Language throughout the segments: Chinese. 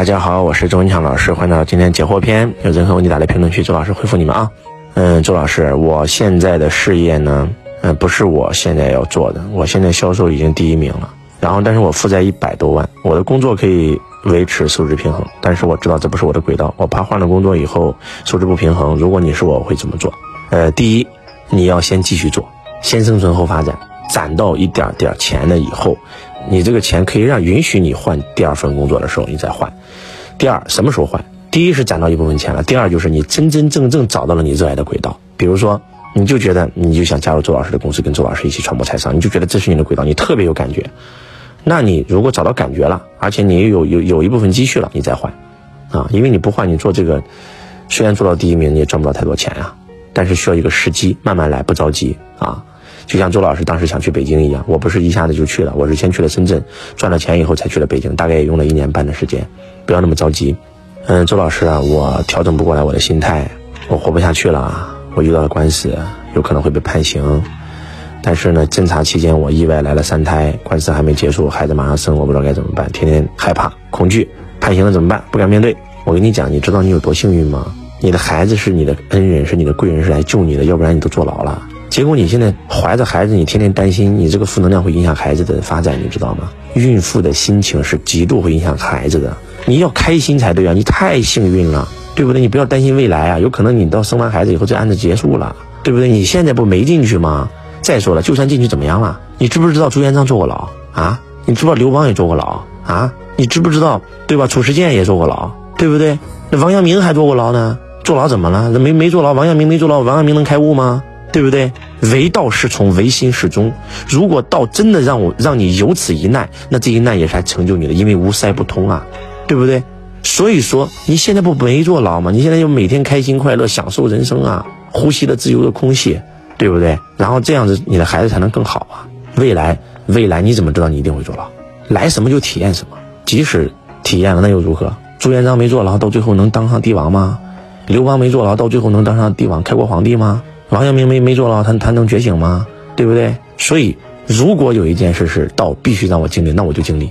大家好，我是周文强老师，欢迎来到今天解惑篇。有任何问题打在评论区，周老师回复你们啊。嗯，周老师，我现在的事业呢，嗯，不是我现在要做的。我现在销售已经第一名了，然后但是我负债一百多万，我的工作可以维持收支平衡，但是我知道这不是我的轨道，我怕换了工作以后收支不平衡。如果你是我，我会怎么做？呃，第一，你要先继续做，先生存后发展，攒到一点点钱了以后。你这个钱可以让允许你换第二份工作的时候，你再换。第二，什么时候换？第一是攒到一部分钱了，第二就是你真真正正找到了你热爱的轨道。比如说，你就觉得你就想加入周老师的公司，跟周老师一起传播财商，你就觉得这是你的轨道，你特别有感觉。那你如果找到感觉了，而且你有有有一部分积蓄了，你再换，啊，因为你不换，你做这个虽然做到第一名，你也赚不到太多钱呀，但是需要一个时机，慢慢来，不着急啊。就像周老师当时想去北京一样，我不是一下子就去了，我是先去了深圳，赚了钱以后才去了北京，大概也用了一年半的时间，不要那么着急。嗯，周老师啊，我调整不过来我的心态，我活不下去了，我遇到了官司，有可能会被判刑。但是呢，侦查期间我意外来了三胎，官司还没结束，孩子马上生，我不知道该怎么办，天天害怕、恐惧，判刑了怎么办？不敢面对。我跟你讲，你知道你有多幸运吗？你的孩子是你的恩人，是你的贵人，是来救你的，要不然你都坐牢了。结果你现在怀着孩子，你天天担心，你这个负能量会影响孩子的发展，你知道吗？孕妇的心情是极度会影响孩子的，你要开心才对啊！你太幸运了，对不对？你不要担心未来啊，有可能你到生完孩子以后这案子结束了，对不对？你现在不没进去吗？再说了，就算进去怎么样了？你知不知道朱元璋坐过牢啊？你知不知道刘邦也坐过牢啊？你知不知道对吧？褚时健也坐过牢，对不对？那王阳明还坐过牢呢，坐牢怎么了？那没没坐牢，王阳明没坐牢，王阳明能开悟吗？对不对？唯道是从，唯心是宗。如果道真的让我让你有此一难，那这一难也是来成就你的，因为无塞不通啊，对不对？所以说你现在不没坐牢吗？你现在就每天开心快乐，享受人生啊，呼吸的自由的空气，对不对？然后这样子你的孩子才能更好啊。未来未来你怎么知道你一定会坐牢？来什么就体验什么，即使体验了那又如何？朱元璋没坐牢，到最后能当上帝王吗？刘邦没坐牢，到最后能当上帝王、开国皇帝吗？王阳明没没坐牢，他他能觉醒吗？对不对？所以，如果有一件事是道必须让我经历，那我就经历，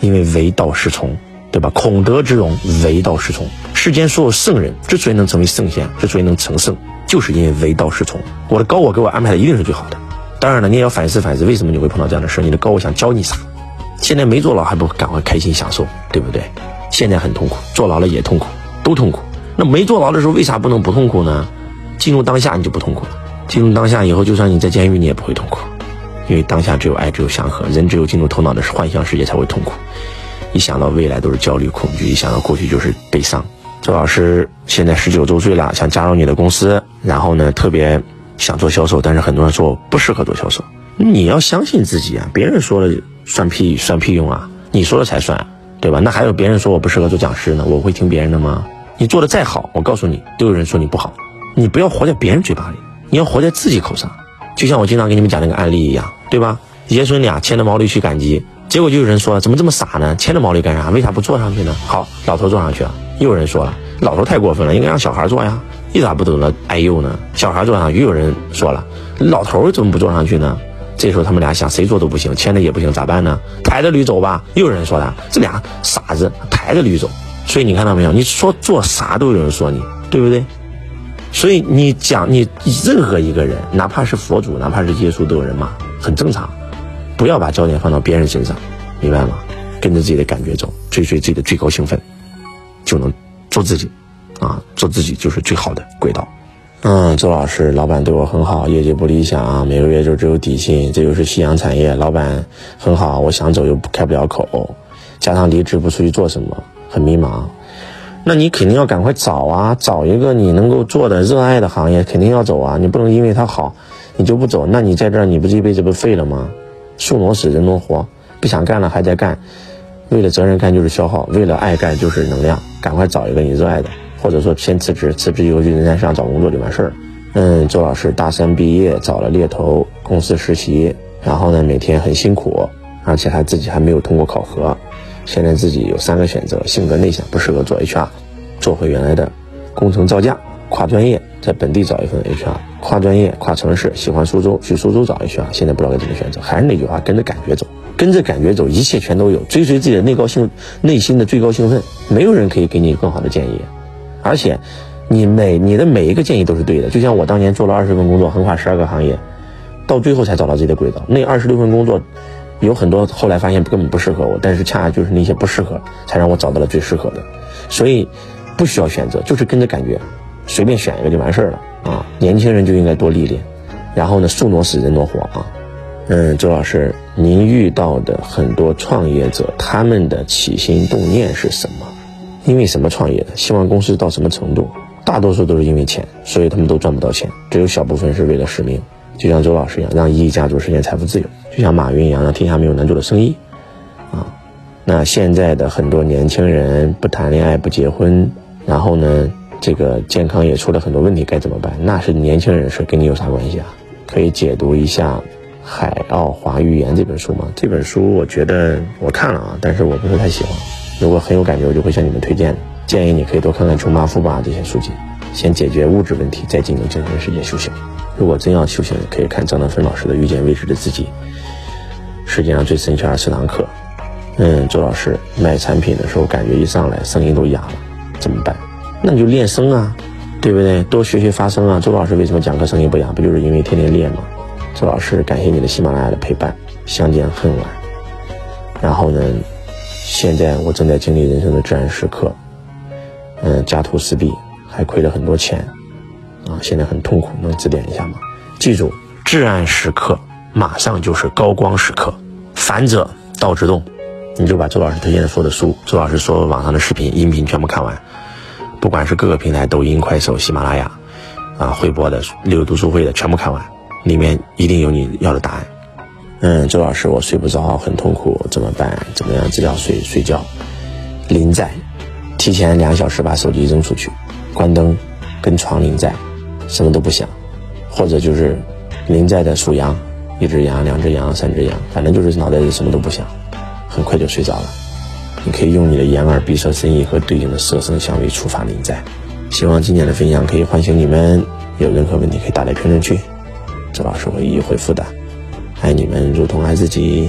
因为唯道是从，对吧？孔德之容，唯道是从。世间所有圣人之所以能成为圣贤，之所以能成圣，就是因为唯道是从。我的高我给我安排的一定是最好的。当然了，你也要反思反思，为什么你会碰到这样的事？你的高我想教你啥？现在没坐牢还不赶快开心享受，对不对？现在很痛苦，坐牢了也痛苦，都痛苦。那没坐牢的时候，为啥不能不痛苦呢？进入当下，你就不痛苦了。进入当下以后，就算你在监狱，你也不会痛苦，因为当下只有爱，只有祥和。人只有进入头脑的幻象世界才会痛苦。一想到未来都是焦虑、恐惧；一想到过去就是悲伤。周老师现在十九周岁了，想加入你的公司，然后呢，特别想做销售，但是很多人说我不适合做销售。你要相信自己啊！别人说了算屁算屁用啊！你说了才算，对吧？那还有别人说我不适合做讲师呢，我会听别人的吗？你做的再好，我告诉你，都有人说你不好。你不要活在别人嘴巴里，你要活在自己口上。就像我经常给你们讲那个案例一样，对吧？爷孙俩牵着毛驴去赶集，结果就有人说了，怎么这么傻呢？牵着毛驴干啥？为啥不坐上去呢？好，老头坐上去了。又有人说了，老头太过分了，应该让小孩坐呀。你咋不懂得哎呦呢？小孩坐上，又有人说了，老头怎么不坐上去呢？这时候他们俩想，谁坐都不行，牵着也不行，咋办呢？抬着驴走吧。又有人说了，这俩傻子抬着驴走。所以你看到没有？你说做啥都有人说你，对不对？所以你讲你任何一个人，哪怕是佛祖，哪怕是耶稣，都有人骂，很正常。不要把焦点放到别人身上，明白吗？跟着自己的感觉走，追随自己的最高兴奋，就能做自己，啊，做自己就是最好的轨道。嗯，周老师，老板对我很好，业绩不理想，每个月就只有底薪，这又是夕阳产业，老板很好，我想走又开不了口，加上离职不出去做什么，很迷茫。那你肯定要赶快找啊，找一个你能够做的、热爱的行业，肯定要走啊。你不能因为它好，你就不走。那你在这儿，你不这一辈子不废了吗？树挪死，人挪活，不想干了还在干，为了责任干就是消耗，为了爱干就是能量。赶快找一个你热爱的，或者说先辞职，辞职以后去人才市场找工作就完事儿。嗯，周老师大三毕业，找了猎头公司实习，然后呢每天很辛苦，而且还自己还没有通过考核。现在自己有三个选择：性格内向，不适合做 HR；做回原来的工程造价；跨专业，在本地找一份 HR；跨专业、跨城市，喜欢苏州，去苏州找 HR。现在不知道该怎么选择，还是那句话，跟着感觉走。跟着感觉走，一切全都有，追随自己的内高兴内心的最高兴奋，没有人可以给你更好的建议，而且，你每你的每一个建议都是对的。就像我当年做了二十份工作，横跨十二个行业，到最后才找到自己的轨道。那二十六份工作，有很多后来发现根本不适合我，但是恰恰就是那些不适合，才让我找到了最适合的。所以，不需要选择，就是跟着感觉，随便选一个就完事儿了啊！年轻人就应该多历练，然后呢，树挪死，人挪活啊。嗯，周老师，您遇到的很多创业者，他们的起心动念是什么？因为什么创业的？希望公司到什么程度？大多数都是因为钱，所以他们都赚不到钱。只有小部分是为了使命，就像周老师一样，让一亿家族实现财富自由；就像马云一样，让天下没有难做的生意。啊，那现在的很多年轻人不谈恋爱、不结婚，然后呢，这个健康也出了很多问题，该怎么办？那是年轻人的事，跟你有啥关系啊？可以解读一下。《海奥华预言》这本书吗？这本书我觉得我看了啊，但是我不是太喜欢。如果很有感觉，我就会向你们推荐。建议你可以多看看《穷爸富爸》这些书籍，先解决物质问题，再进入精神世界修行。如果真要修行，可以看张德芬老师的《遇见未知的自己》，世界上最神奇二十堂课。嗯，周老师卖产品的时候，感觉一上来声音都哑了，怎么办？那你就练声啊，对不对？多学学发声啊。周老师为什么讲课声音不哑？不就是因为天天练吗？周老师，感谢你的喜马拉雅的陪伴，相见恨晚。然后呢，现在我正在经历人生的至暗时刻，嗯，家徒四壁，还亏了很多钱，啊，现在很痛苦，能指点一下吗？记住，至暗时刻马上就是高光时刻，反者道之动。你就把周老师推荐的所有的书，周老师所有网上的视频、音频全部看完，不管是各个平台，抖音、快手、喜马拉雅，啊，会播的、六读书会的，全部看完。里面一定有你要的答案。嗯，周老师，我睡不着，很痛苦，怎么办？怎么样治疗睡睡觉？临在，提前两小时把手机扔出去，关灯，跟床临在，什么都不想，或者就是临在的数羊，一只羊，两只羊，三只羊，反正就是脑袋里什么都不想，很快就睡着了。你可以用你的眼耳鼻舌身意和对应的色声香味触发临在。希望今天的分享可以唤醒你们，有任何问题可以打在评论区。周老师会一一回复的，爱你们如同爱自己。